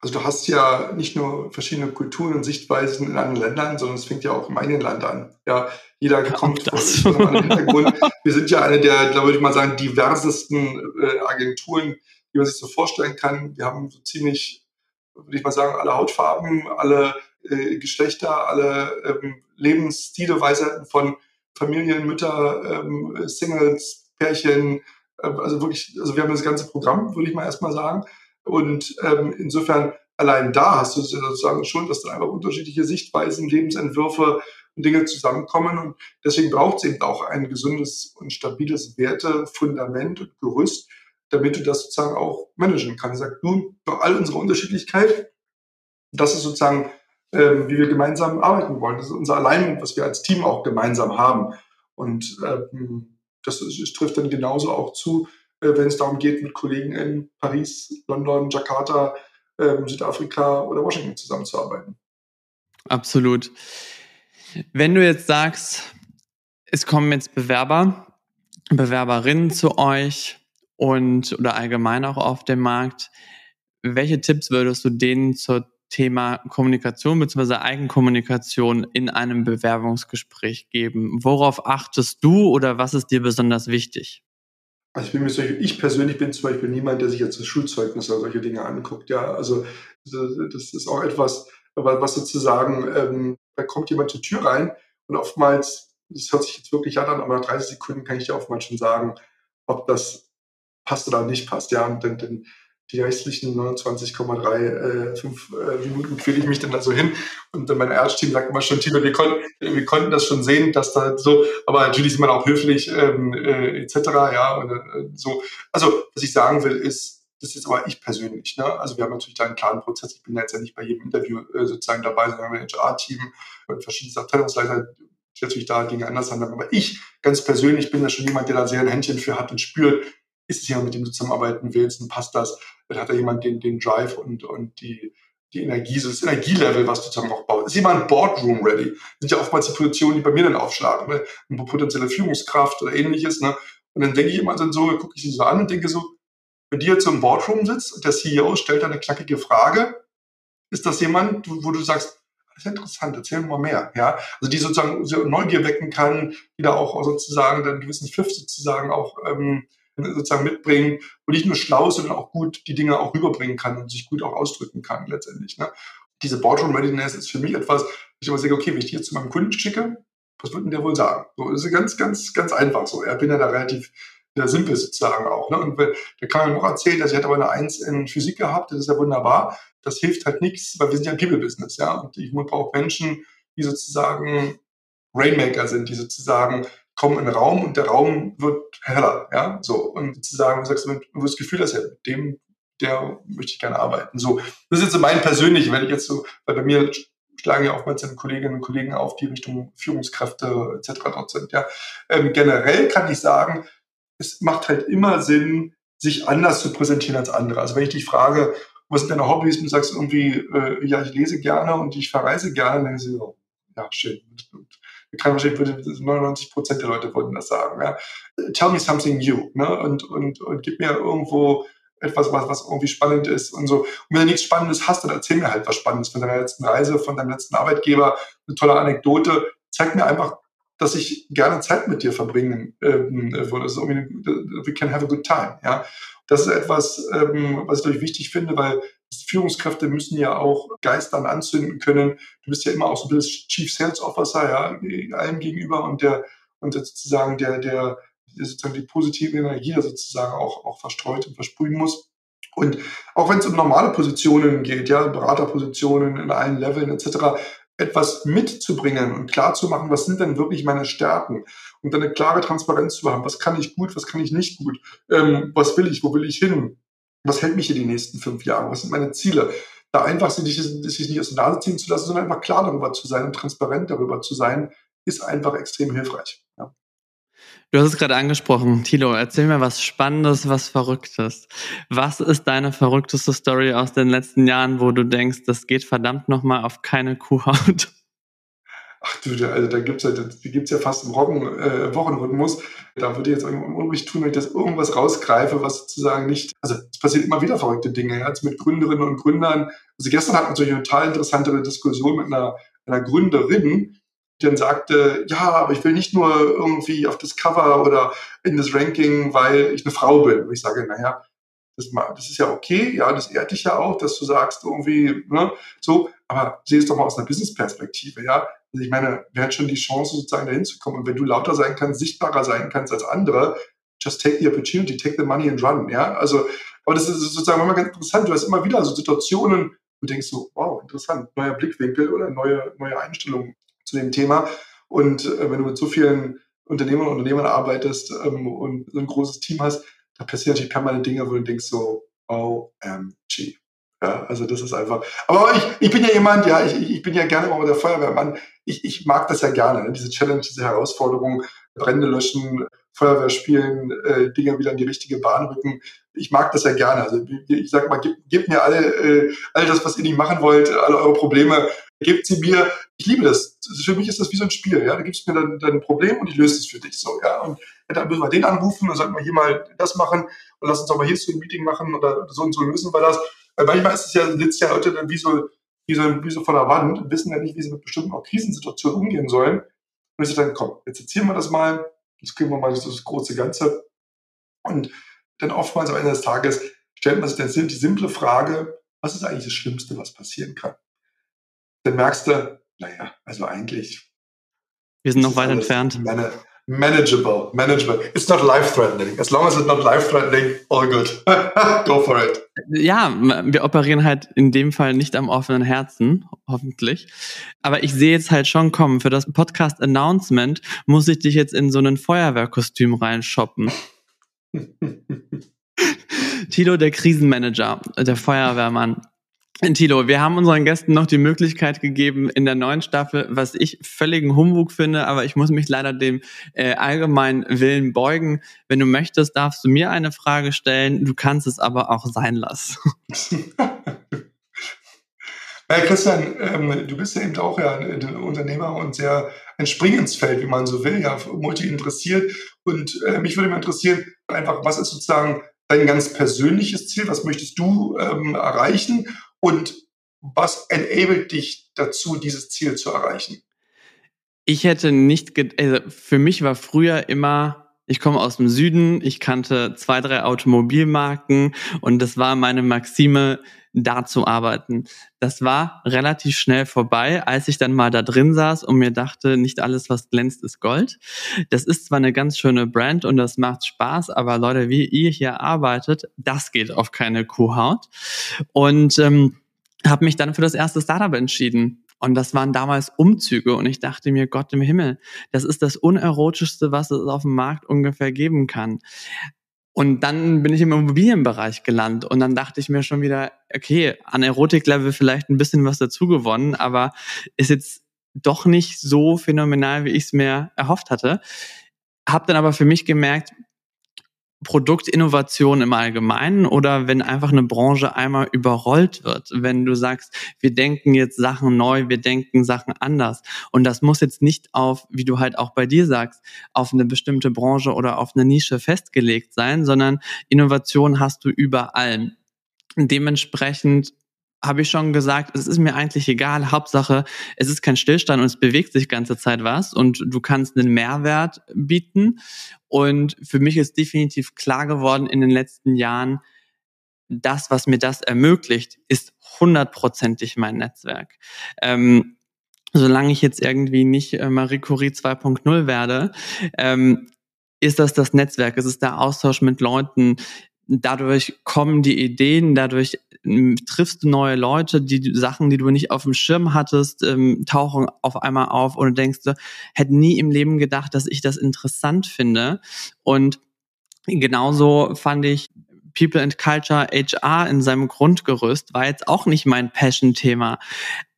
Also du hast ja nicht nur verschiedene Kulturen und Sichtweisen in anderen Ländern, sondern es fängt ja auch im eigenen Land an. Ja, jeder kommt von einem anderen Hintergrund. Wir sind ja eine der, glaube ich mal sagen, diversesten äh, Agenturen, die man sich so vorstellen kann. Wir haben so ziemlich, würde ich mal sagen, alle Hautfarben, alle äh, Geschlechter, alle ähm, Lebensstile, Weisheiten von Familien, Mütter, ähm, Singles, Pärchen, also wirklich, also wir haben das ganze Programm, würde ich mal erstmal sagen. Und ähm, insofern allein da hast du sozusagen schon, dass da einfach unterschiedliche Sichtweisen, Lebensentwürfe und Dinge zusammenkommen. Und deswegen braucht es eben auch ein gesundes und stabiles Wertefundament und Gerüst, damit du das sozusagen auch managen kannst. Sag du, bei all unserer Unterschiedlichkeit, das ist sozusagen, ähm, wie wir gemeinsam arbeiten wollen. Das ist unser Alignment, was wir als Team auch gemeinsam haben. Und ähm, das, das trifft dann genauso auch zu, äh, wenn es darum geht, mit Kollegen in Paris, London, Jakarta, ähm, Südafrika oder Washington zusammenzuarbeiten. Absolut. Wenn du jetzt sagst, es kommen jetzt Bewerber, Bewerberinnen zu euch, und oder allgemein auch auf dem Markt. Welche Tipps würdest du denen zum Thema Kommunikation bzw. Eigenkommunikation in einem Bewerbungsgespräch geben? Worauf achtest du oder was ist dir besonders wichtig? Also ich bin mir solche, ich persönlich bin zum Beispiel niemand, der sich jetzt das Schulzeugnis oder solche Dinge anguckt. Ja, also das ist auch etwas, was sozusagen, ähm, da kommt jemand zur Tür rein und oftmals, das hört sich jetzt wirklich an, aber nach 30 Sekunden kann ich dir oftmals schon sagen, ob das passt oder nicht passt. Ja, und dann, dann die restlichen 29,35 äh, äh, Minuten quäle ich mich dann da so hin. Und dann mein Ärzteam sagt immer schon, Tino, wir konnten, wir konnten das schon sehen, dass da so, aber natürlich ist man auch höflich ähm, äh, etc. Ja, und, äh, so. Also, was ich sagen will, ist, das ist aber ich persönlich. Ne? Also wir haben natürlich da einen klaren Prozess. Ich bin jetzt ja nicht bei jedem Interview äh, sozusagen dabei, sondern wir haben ein HR-Team und verschiedene Abteilungsleiter, die natürlich da Dinge anders handeln. Aber ich ganz persönlich bin da schon jemand, der da sehr ein Händchen für hat und spürt, ist es jemand, mit dem du zusammenarbeiten willst und passt das? Dann hat da jemand den, den Drive und, und die, die Energie, so das Energielevel, was du zusammen aufbaust. Ist jemand Boardroom ready? Das sind ja oftmals die Positionen, die bei mir dann aufschlagen, ne? eine potenzielle Führungskraft oder ähnliches. Ne? Und dann denke ich immer so, gucke ich sie so an und denke so, wenn die jetzt so im Boardroom sitzt und der CEO stellt eine knackige Frage, ist das jemand, wo du sagst, das ist interessant, erzähl mal mehr. Ja? Also die sozusagen so Neugier wecken kann, die da auch sozusagen dann einen gewissen Pfiff sozusagen auch ähm, sozusagen mitbringen und nicht nur schlau, sondern auch gut die Dinge auch rüberbringen kann und sich gut auch ausdrücken kann letztendlich. Ne? Diese Boardroom Readiness ist für mich etwas, ich immer sage, okay, wenn ich die jetzt zu meinem Kunden schicke, was wird denn der wohl sagen? So, das ist ganz, ganz, ganz einfach so. Er bin ja da relativ sehr simpel sozusagen auch. Ne? Und der kann mir noch erzählen, dass ich hätte aber eine Eins in Physik gehabt, das ist ja wunderbar. Das hilft halt nichts, weil wir sind ja ein People-Business, ja. Und ich brauche Menschen, die sozusagen Rainmaker sind, die sozusagen kommen in den Raum und der Raum wird heller, ja, so. Und sozusagen, du sagst, du hast das Gefühl, dass er mit dem, der möchte ich gerne arbeiten. So. Das ist jetzt so mein persönlich, wenn ich jetzt so, weil bei mir schlagen ja oftmals dann Kolleginnen und Kollegen auf, die Richtung Führungskräfte etc. dort sind, ja. Ähm, generell kann ich sagen, es macht halt immer Sinn, sich anders zu präsentieren als andere. Also wenn ich dich frage, was sind deine Hobbys und du sagst irgendwie, äh, ja, ich lese gerne und ich verreise gerne, dann denkst du so, ja, schön kann wahrscheinlich 99 Prozent der Leute würden das sagen. Ja. Tell me something new ne? und, und, und gib mir irgendwo etwas, was, was irgendwie spannend ist und so. Und wenn du nichts Spannendes hast, dann erzähl mir halt was Spannendes von deiner letzten Reise, von deinem letzten Arbeitgeber, eine tolle Anekdote. Zeig mir einfach, dass ich gerne Zeit mit dir verbringen ähm, würde. Also, we can have a good time. Ja. Das ist etwas, ähm, was ich durch wichtig finde, weil Führungskräfte müssen ja auch Geistern anzünden können. Du bist ja immer auch so ein bisschen Chief Sales Officer, ja, allem gegenüber und der, und sozusagen der, der, der sozusagen die positive Energie sozusagen auch, auch verstreut und versprühen muss. Und auch wenn es um normale Positionen geht, ja, Beraterpositionen in allen Leveln etc., etwas mitzubringen und klarzumachen, was sind denn wirklich meine Stärken und dann eine klare Transparenz zu haben, was kann ich gut, was kann ich nicht gut, ähm, was will ich, wo will ich hin, Was hält mich hier die nächsten fünf Jahre? Was sind meine Ziele? Da einfach sich, sich nicht aus der Nase ziehen zu lassen, sondern einfach klar darüber zu sein und transparent darüber zu sein, ist einfach extrem hilfreich. Ja. Du hast es gerade angesprochen, Tilo. Erzähl mir was Spannendes, was Verrücktes. Was ist deine verrückteste Story aus den letzten Jahren, wo du denkst, das geht verdammt nochmal auf keine Kuhhaut? Ach du, also da gibt's ja, die gibt's ja fast im Rocken, äh, Wochenrhythmus. Da würde ich jetzt unruhig tun, wenn ich das irgendwas rausgreife, was sozusagen nicht, also es passiert immer wieder verrückte Dinge, ja, jetzt mit Gründerinnen und Gründern. Also gestern hatten wir natürlich eine total interessante Diskussion mit einer, einer Gründerin, die dann sagte, ja, aber ich will nicht nur irgendwie auf das Cover oder in das Ranking, weil ich eine Frau bin. Und ich sage, naja, das, das ist ja okay, ja, das ehrt dich ja auch, dass du sagst irgendwie, ne, so, aber sieh es doch mal aus einer Business-Perspektive, ja. Also ich meine, wer hat schon die Chance, sozusagen dahin zu kommen? Und wenn du lauter sein kannst, sichtbarer sein kannst als andere, just take the opportunity, take the money and run, ja. Also, aber das ist sozusagen immer ganz interessant. Du hast immer wieder so Situationen, du denkst so, wow, interessant, neuer Blickwinkel oder neue, neue Einstellung zu dem Thema. Und äh, wenn du mit so vielen Unternehmern und Unternehmern arbeitest ähm, und so ein großes Team hast, da passieren natürlich permanent Dinge, wo du denkst so, OMG. Ja, also das ist einfach. Aber ich, ich bin ja jemand, ja, ich, ich bin ja gerne mal der Feuerwehrmann. Ich, ich mag das ja gerne, ne? diese Challenge, diese Herausforderung, Brände löschen, Feuerwehr spielen, äh, Dinge wieder in die richtige Bahn rücken. Ich mag das ja gerne. Also ich sag mal, gebt, gebt mir alle, äh, all das, was ihr nicht machen wollt, alle eure Probleme, gebt sie mir. Ich liebe das. Für mich ist das wie so ein Spiel. Ja, da gibst du mir dann, dann Problem und ich löse es für dich so. Ja, und dann müssen wir den anrufen und sagen wir hier mal das machen und lass uns auch mal hier so ein Meeting machen oder so und so lösen wir das. Weil manchmal ist es ja, sitzt ja Leute dann wie so, wie so, wie so vor der Wand und wissen ja nicht, wie sie mit bestimmten auch Krisensituationen umgehen sollen. Und ich sage dann, komm, jetzt erzählen wir das mal, jetzt kriegen wir mal das, das große Ganze. Und dann oftmals am Ende des Tages stellt man sich dann die simple Frage, was ist eigentlich das Schlimmste, was passieren kann? Dann merkst du, naja, also eigentlich. Wir sind noch weit entfernt. Meine, manageable, manageable. It's not life-threatening. As long as it's not life-threatening, all good. Go for it. Ja, wir operieren halt in dem Fall nicht am offenen Herzen, hoffentlich. Aber ich sehe jetzt halt schon kommen, für das Podcast-Announcement muss ich dich jetzt in so ein Feuerwehrkostüm reinshoppen. Tilo, der Krisenmanager, der Feuerwehrmann. Tilo, wir haben unseren Gästen noch die Möglichkeit gegeben in der neuen Staffel, was ich völligen Humbug finde, aber ich muss mich leider dem äh, allgemeinen Willen beugen. Wenn du möchtest, darfst du mir eine Frage stellen, du kannst es aber auch sein lassen. Hey Christian, ähm, du bist ja eben auch ja ein Unternehmer und sehr ein Springensfeld, wie man so will, ja, multi interessiert. Und äh, mich würde mal interessieren, einfach, was ist sozusagen dein ganz persönliches Ziel? Was möchtest du ähm, erreichen? Und was enabled dich dazu, dieses Ziel zu erreichen? Ich hätte nicht, also für mich war früher immer, ich komme aus dem Süden, ich kannte zwei, drei Automobilmarken und das war meine Maxime, da zu arbeiten. Das war relativ schnell vorbei, als ich dann mal da drin saß und mir dachte, nicht alles, was glänzt, ist Gold. Das ist zwar eine ganz schöne Brand und das macht Spaß, aber Leute, wie ihr hier arbeitet, das geht auf keine Kuhhaut. Und ähm, habe mich dann für das erste Startup entschieden. Und das waren damals Umzüge und ich dachte mir, Gott im Himmel, das ist das unerotischste, was es auf dem Markt ungefähr geben kann. Und dann bin ich im Immobilienbereich gelandet und dann dachte ich mir schon wieder, okay, an Erotik-Level vielleicht ein bisschen was dazu gewonnen, aber ist jetzt doch nicht so phänomenal, wie ich es mir erhofft hatte. Hab dann aber für mich gemerkt, Produktinnovation im Allgemeinen oder wenn einfach eine Branche einmal überrollt wird, wenn du sagst, wir denken jetzt Sachen neu, wir denken Sachen anders und das muss jetzt nicht auf, wie du halt auch bei dir sagst, auf eine bestimmte Branche oder auf eine Nische festgelegt sein, sondern Innovation hast du überall. Dementsprechend habe ich schon gesagt, es ist mir eigentlich egal. Hauptsache, es ist kein Stillstand und es bewegt sich ganze Zeit was und du kannst einen Mehrwert bieten. Und für mich ist definitiv klar geworden in den letzten Jahren, das, was mir das ermöglicht, ist hundertprozentig mein Netzwerk. Ähm, solange ich jetzt irgendwie nicht äh, Marie Curie 2.0 werde, ähm, ist das das Netzwerk, es ist der Austausch mit Leuten, dadurch kommen die Ideen, dadurch triffst du neue Leute, die Sachen, die du nicht auf dem Schirm hattest, ähm, tauchen auf einmal auf und denkst, hätte nie im Leben gedacht, dass ich das interessant finde. Und genauso fand ich People and Culture HR in seinem Grundgerüst war jetzt auch nicht mein Passion-Thema.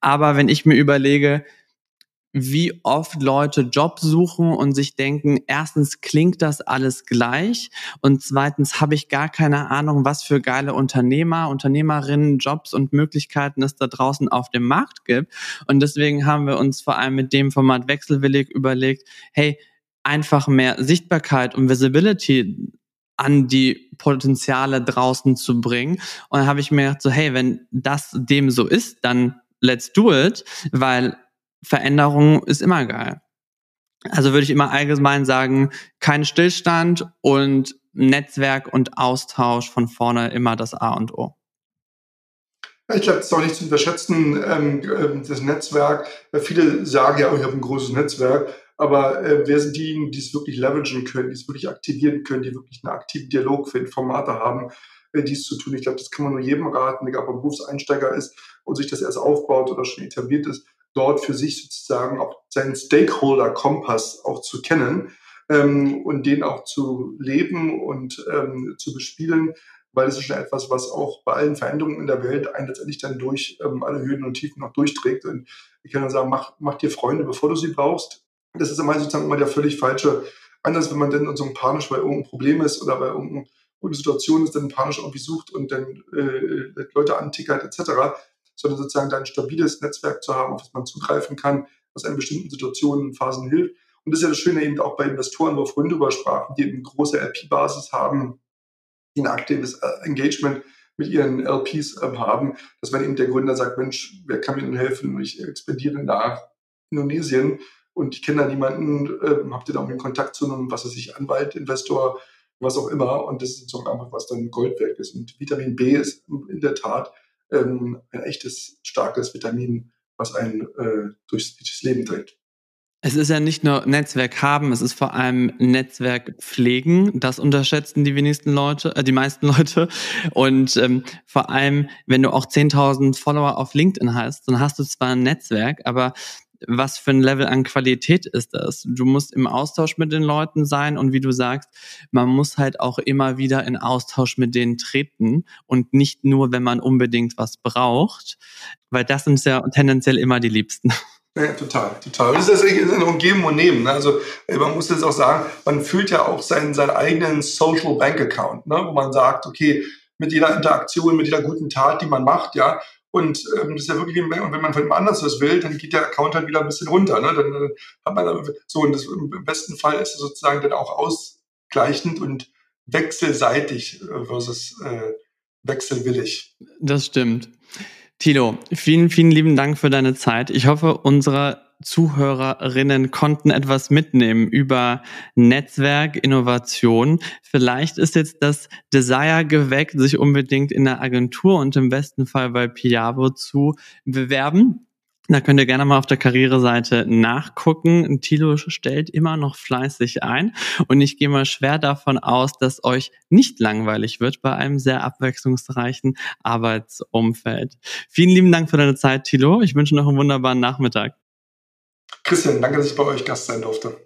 Aber wenn ich mir überlege, wie oft Leute Job suchen und sich denken, erstens klingt das alles gleich und zweitens habe ich gar keine Ahnung, was für geile Unternehmer, Unternehmerinnen, Jobs und Möglichkeiten es da draußen auf dem Markt gibt. Und deswegen haben wir uns vor allem mit dem Format Wechselwillig überlegt, hey, einfach mehr Sichtbarkeit und Visibility an die Potenziale draußen zu bringen. Und dann habe ich mir gedacht, so, hey, wenn das dem so ist, dann let's do it, weil Veränderung ist immer geil. Also würde ich immer allgemein sagen, kein Stillstand und Netzwerk und Austausch von vorne immer das A und O. Ich glaube, es ist auch nicht zu unterschätzen, ähm, ähm das Netzwerk. Viele sagen ja, oh, ich habe ein großes Netzwerk, aber äh, wer sind diejenigen, die es wirklich leveragen können, die es wirklich aktivieren können, die wirklich einen aktiven Dialog für Formate haben, äh, dies zu tun? Ich glaube, das kann man nur jedem raten, egal ob er Berufseinsteiger ist und sich das erst aufbaut oder schon etabliert ist, dort für sich sozusagen auch seinen Stakeholder-Kompass auch zu kennen ähm, und den auch zu leben und ähm, zu bespielen, weil es ist schon etwas, was auch bei allen Veränderungen in der Welt einen letztendlich dann durch ähm, alle Höhen und Tiefen noch durchträgt. Und ich kann nur sagen, mach, mach dir Freunde, bevor du sie brauchst. Das ist immer sozusagen immer der völlig falsche Anders, wenn man dann so panisch bei irgendeinem Problem ist oder bei irgendeiner Situation ist, dann panisch irgendwie sucht und dann äh, Leute antickert etc sondern sozusagen da ein stabiles Netzwerk zu haben, auf das man zugreifen kann, was in bestimmten Situationen, Phasen hilft. Und das ist ja das Schöne eben auch bei Investoren, wo wir drüber sprachen, die eben große LP-Basis haben, die ein aktives äh, Engagement mit ihren LPs ähm, haben, dass wenn eben der Gründer sagt, Mensch, wer kann mir denn helfen? Ich expandiere nach Indonesien und ich kenne da niemanden, äh, habt ihr da irgendwie Kontakt zu einem, was weiß ich, Anwalt, Investor, was auch immer. Und das ist sozusagen einfach, was dann Gold wert ist. Und Vitamin B ist in der Tat ähm, ein echtes, starkes Vitamin, was einen äh, durchs, durchs Leben trägt. Es ist ja nicht nur Netzwerk haben, es ist vor allem Netzwerk pflegen. Das unterschätzen die wenigsten Leute, äh, die meisten Leute. Und ähm, vor allem, wenn du auch 10.000 Follower auf LinkedIn hast, dann hast du zwar ein Netzwerk, aber was für ein Level an Qualität ist das? Du musst im Austausch mit den Leuten sein und wie du sagst, man muss halt auch immer wieder in Austausch mit denen treten und nicht nur, wenn man unbedingt was braucht, weil das sind ja tendenziell immer die Liebsten. Ja, total, total. Das ist ein Umgeben und Nehmen. Ne? Also man muss jetzt auch sagen, man fühlt ja auch seinen, seinen eigenen Social Bank Account, ne? wo man sagt, okay, mit jeder Interaktion, mit jeder guten Tat, die man macht, ja, und ähm, das ist ja wirklich, und wenn man von jemand anders was will, dann geht der Account halt wieder ein bisschen runter. Ne? Dann äh, hat man so, und das, im besten Fall ist es sozusagen dann auch ausgleichend und wechselseitig äh, versus äh, wechselwillig. Das stimmt. Tilo, vielen, vielen lieben Dank für deine Zeit. Ich hoffe, unsere Zuhörerinnen konnten etwas mitnehmen über Netzwerk, Innovation. Vielleicht ist jetzt das Desire geweckt, sich unbedingt in der Agentur und im besten Fall bei Piavo zu bewerben. Da könnt ihr gerne mal auf der Karriereseite nachgucken. Tilo stellt immer noch fleißig ein und ich gehe mal schwer davon aus, dass euch nicht langweilig wird bei einem sehr abwechslungsreichen Arbeitsumfeld. Vielen lieben Dank für deine Zeit, Tilo. Ich wünsche noch einen wunderbaren Nachmittag. Christian, danke, dass ich bei euch Gast sein durfte.